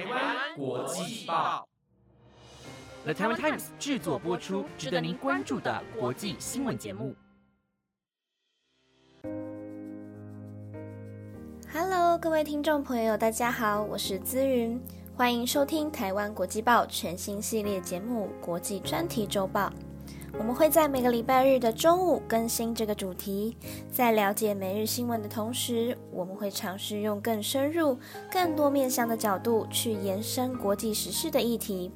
台湾国际报，The Taiwan Times 制作播出，值得您关注的国际新闻节目。Hello，各位听众朋友，大家好，我是姿云，欢迎收听台湾国际报全新系列节目《国际专题周报》。我们会在每个礼拜日的中午更新这个主题。在了解每日新闻的同时，我们会尝试用更深入、更多面向的角度去延伸国际时事的议题。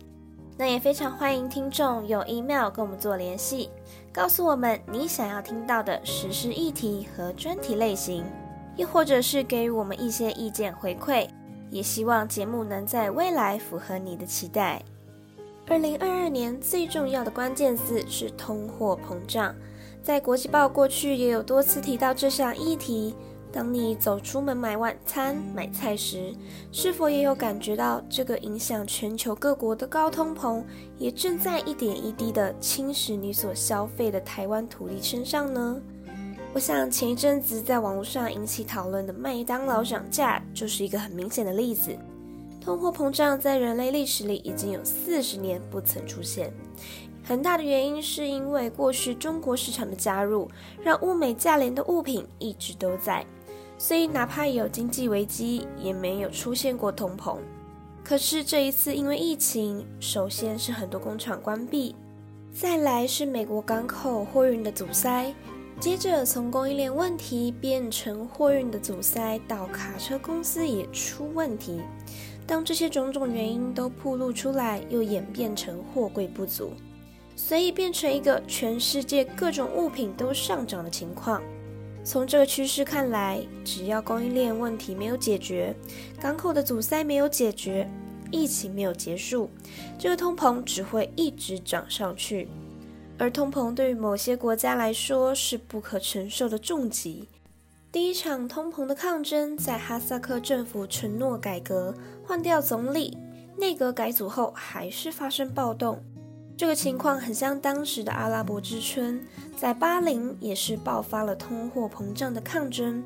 那也非常欢迎听众用 email 跟我们做联系，告诉我们你想要听到的时事议题和专题类型，又或者是给予我们一些意见回馈。也希望节目能在未来符合你的期待。二零二二年最重要的关键字是通货膨胀，在国际报过去也有多次提到这项议题。当你走出门买晚餐、买菜时，是否也有感觉到这个影响全球各国的高通膨，也正在一点一滴的侵蚀你所消费的台湾土地身上呢？我想前一阵子在网络上引起讨论的麦当劳涨价，就是一个很明显的例子。通货膨胀在人类历史里已经有四十年不曾出现，很大的原因是因为过去中国市场的加入，让物美价廉的物品一直都在，所以哪怕有经济危机，也没有出现过通膨。可是这一次因为疫情，首先是很多工厂关闭，再来是美国港口货运的阻塞，接着从供应链问题变成货运的阻塞，到卡车公司也出问题。当这些种种原因都暴露出来，又演变成货柜不足，所以变成一个全世界各种物品都上涨的情况。从这个趋势看来，只要供应链问题没有解决，港口的阻塞没有解决，疫情没有结束，这个通膨只会一直涨上去。而通膨对于某些国家来说是不可承受的重疾。第一场通膨的抗争，在哈萨克政府承诺改革、换掉总理、内阁改组后，还是发生暴动。这个情况很像当时的阿拉伯之春，在巴林也是爆发了通货膨胀的抗争。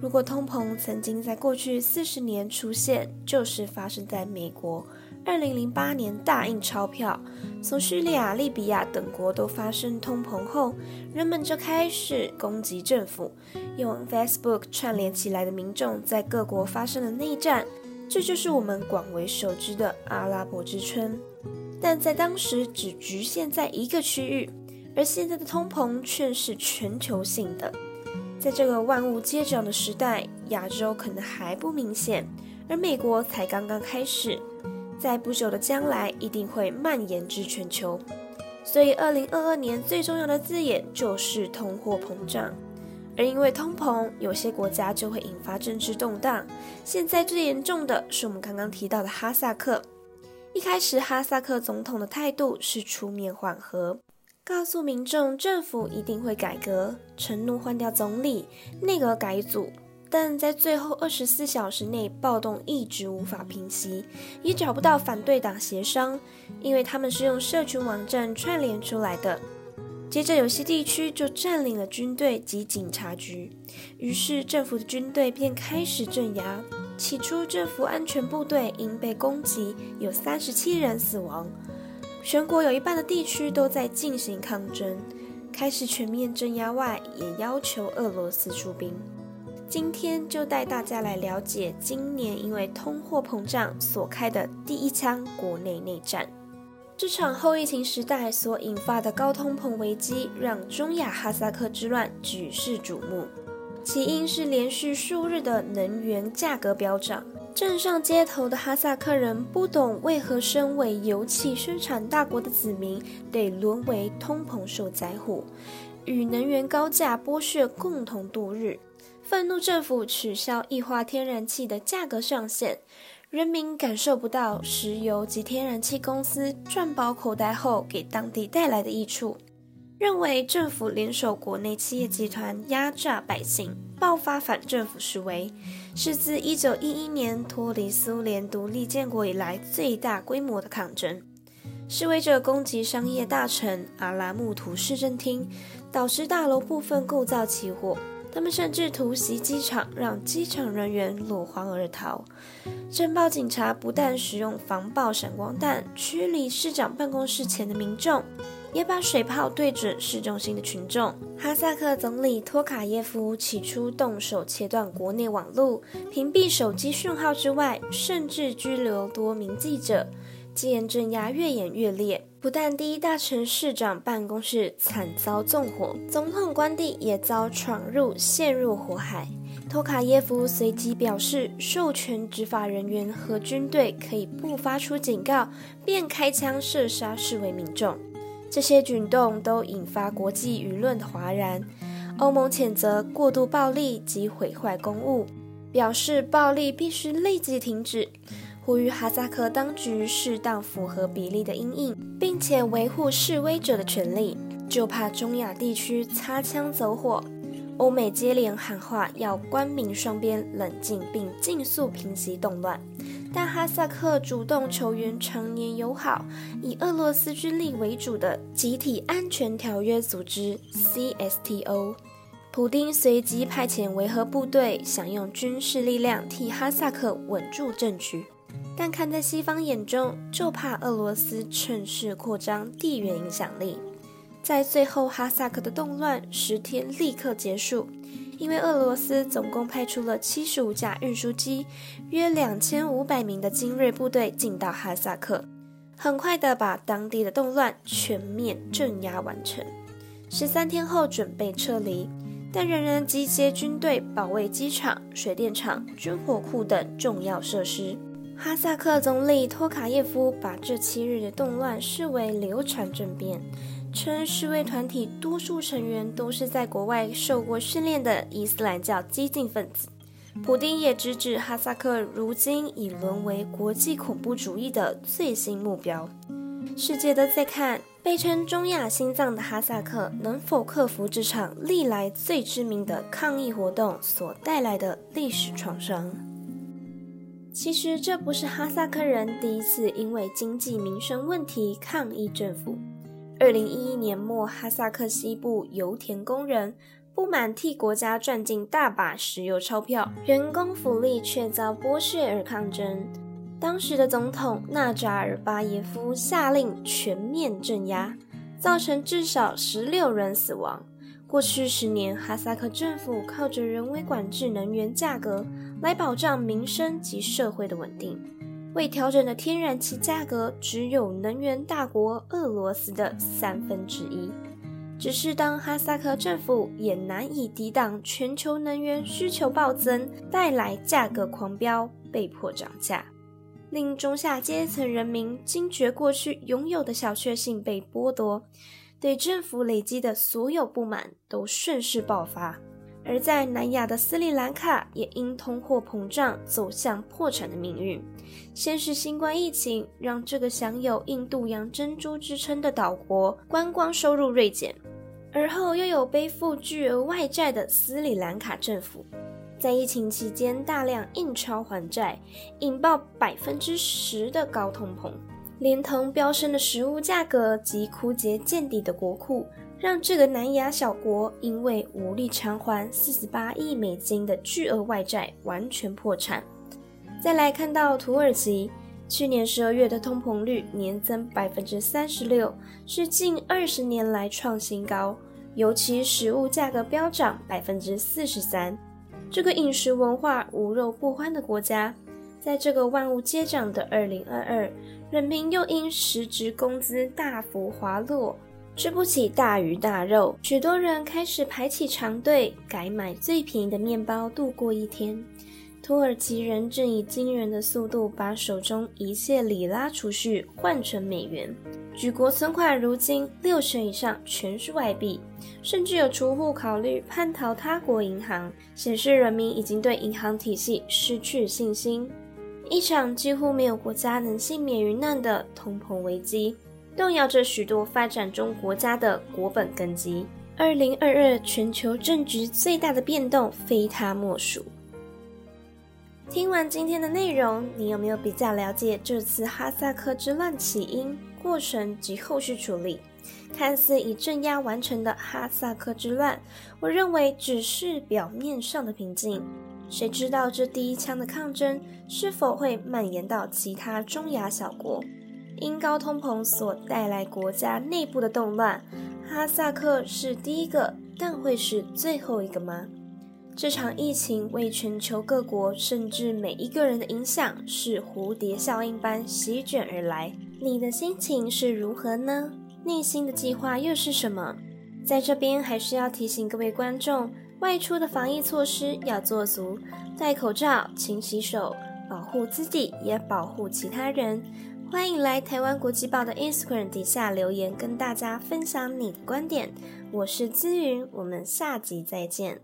如果通膨曾经在过去四十年出现，就是发生在美国。二零零八年大印钞票，从叙利亚、利比亚等国都发生通膨后，人们就开始攻击政府。用 Facebook 串联起来的民众在各国发生了内战，这就是我们广为熟知的阿拉伯之春。但在当时只局限在一个区域，而现在的通膨却是全球性的。在这个万物皆涨的时代，亚洲可能还不明显，而美国才刚刚开始。在不久的将来，一定会蔓延至全球。所以，二零二二年最重要的字眼就是通货膨胀。而因为通膨，有些国家就会引发政治动荡。现在最严重的是我们刚刚提到的哈萨克。一开始，哈萨克总统的态度是出面缓和，告诉民众政府一定会改革，承诺换掉总理，内阁改组。但在最后二十四小时内，暴动一直无法平息，也找不到反对党协商，因为他们是用社群网站串联出来的。接着，有些地区就占领了军队及警察局，于是政府的军队便开始镇压。起初，政府安全部队因被攻击，有三十七人死亡。全国有一半的地区都在进行抗争，开始全面镇压外，也要求俄罗斯出兵。今天就带大家来了解今年因为通货膨胀所开的第一枪国内内战。这场后疫情时代所引发的高通膨危机，让中亚哈萨克之乱举世瞩目。起因是连续数日的能源价格飙涨，镇上街头的哈萨克人不懂为何身为油气生产大国的子民得沦为通膨受灾户，与能源高价剥削共同度日。愤怒政府取消液化天然气的价格上限，人民感受不到石油及天然气公司赚饱口袋后给当地带来的益处，认为政府联手国内企业集团压榨百姓，爆发反政府示威，是自1911年脱离苏联独立建国以来最大规模的抗争。示威者攻击商业大臣阿拉木图市政厅，导致大楼部分构造起火。他们甚至突袭机场，让机场人员落荒而逃。镇暴警察不但使用防爆闪光弹驱离市长办公室前的民众，也把水炮对准市中心的群众。哈萨克总理托卡耶夫起初动手切断国内网络、屏蔽手机讯号之外，甚至拘留多名记者。戒严镇压越演越烈，不但第一大城市长办公室惨遭纵火，总统官邸也遭闯入，陷入火海。托卡耶夫随即表示，授权执法人员和军队可以不发出警告便开枪射杀示威民众。这些举动都引发国际舆论的哗然。欧盟谴责过度暴力及毁坏公物，表示暴力必须立即停止。呼吁哈萨克当局适当符合比例的阴影，并且维护示威者的权利，就怕中亚地区擦枪走火。欧美接连喊话，要官民双边冷静并尽速平息动乱。但哈萨克主动求援常年友好、以俄罗斯军力为主的集体安全条约组织 （CSTO）。普丁随即派遣维和部队，想用军事力量替哈萨克稳住政局。但看在西方眼中，就怕俄罗斯趁势扩张地缘影响力。在最后，哈萨克的动乱十天立刻结束，因为俄罗斯总共派出了七十五架运输机，约两千五百名的精锐部队进到哈萨克，很快的把当地的动乱全面镇压完成。十三天后准备撤离，但仍然集结军队保卫机场、水电厂、军火库等重要设施。哈萨克总理托卡耶夫把这七日的动乱视为流传政变，称示威团体多数成员都是在国外受过训练的伊斯兰教激进分子。普丁也直指哈萨克如今已沦为国际恐怖主义的最新目标。世界都在看，被称中亚心脏的哈萨克能否克服这场历来最知名的抗议活动所带来的历史创伤。其实这不是哈萨克人第一次因为经济民生问题抗议政府。二零一一年末，哈萨克西部油田工人不满替国家赚进大把石油钞票，员工福利却遭剥削而抗争。当时的总统纳扎尔巴耶夫下令全面镇压，造成至少十六人死亡。过去十年，哈萨克政府靠着人为管制能源价格来保障民生及社会的稳定。未调整的天然气价格只有能源大国俄罗斯的三分之一。只是当哈萨克政府也难以抵挡全球能源需求暴增带来价格狂飙，被迫涨价，令中下阶层人民惊觉过去拥有的小确幸被剥夺。对政府累积的所有不满都顺势爆发，而在南亚的斯里兰卡也因通货膨胀走向破产的命运。先是新冠疫情让这个享有印度洋珍珠之称的岛国观光收入锐减，而后又有背负巨额外债的斯里兰卡政府，在疫情期间大量印钞还债，引爆百分之十的高通膨。连同飙升的食物价格及枯竭见底的国库，让这个南亚小国因为无力偿还四十八亿美金的巨额外债，完全破产。再来看到土耳其，去年十二月的通膨率年增百分之三十六，是近二十年来创新高，尤其食物价格飙涨百分之四十三。这个饮食文化无肉不欢的国家，在这个万物皆涨的二零二二。人民又因实职工资大幅滑落，吃不起大鱼大肉，许多人开始排起长队，改买最便宜的面包度过一天。土耳其人正以惊人的速度把手中一切里拉储蓄换成美元，举国存款如今六成以上全是外币，甚至有储户考虑叛逃他国银行，显示人民已经对银行体系失去信心。一场几乎没有国家能幸免于难的通膨危机，动摇着许多发展中国家的国本根基。二零二二全球政局最大的变动，非它莫属。听完今天的内容，你有没有比较了解这次哈萨克之乱起因、过程及后续处理？看似已镇压完成的哈萨克之乱，我认为只是表面上的平静。谁知道这第一枪的抗争是否会蔓延到其他中亚小国？因高通膨所带来国家内部的动乱，哈萨克是第一个，但会是最后一个吗？这场疫情为全球各国甚至每一个人的影响是蝴蝶效应般席卷而来。你的心情是如何呢？内心的计划又是什么？在这边还是要提醒各位观众，外出的防疫措施要做足，戴口罩、勤洗手，保护自己也保护其他人。欢迎来台湾国际报的 Instagram 底下留言，跟大家分享你的观点。我是姿云，我们下集再见。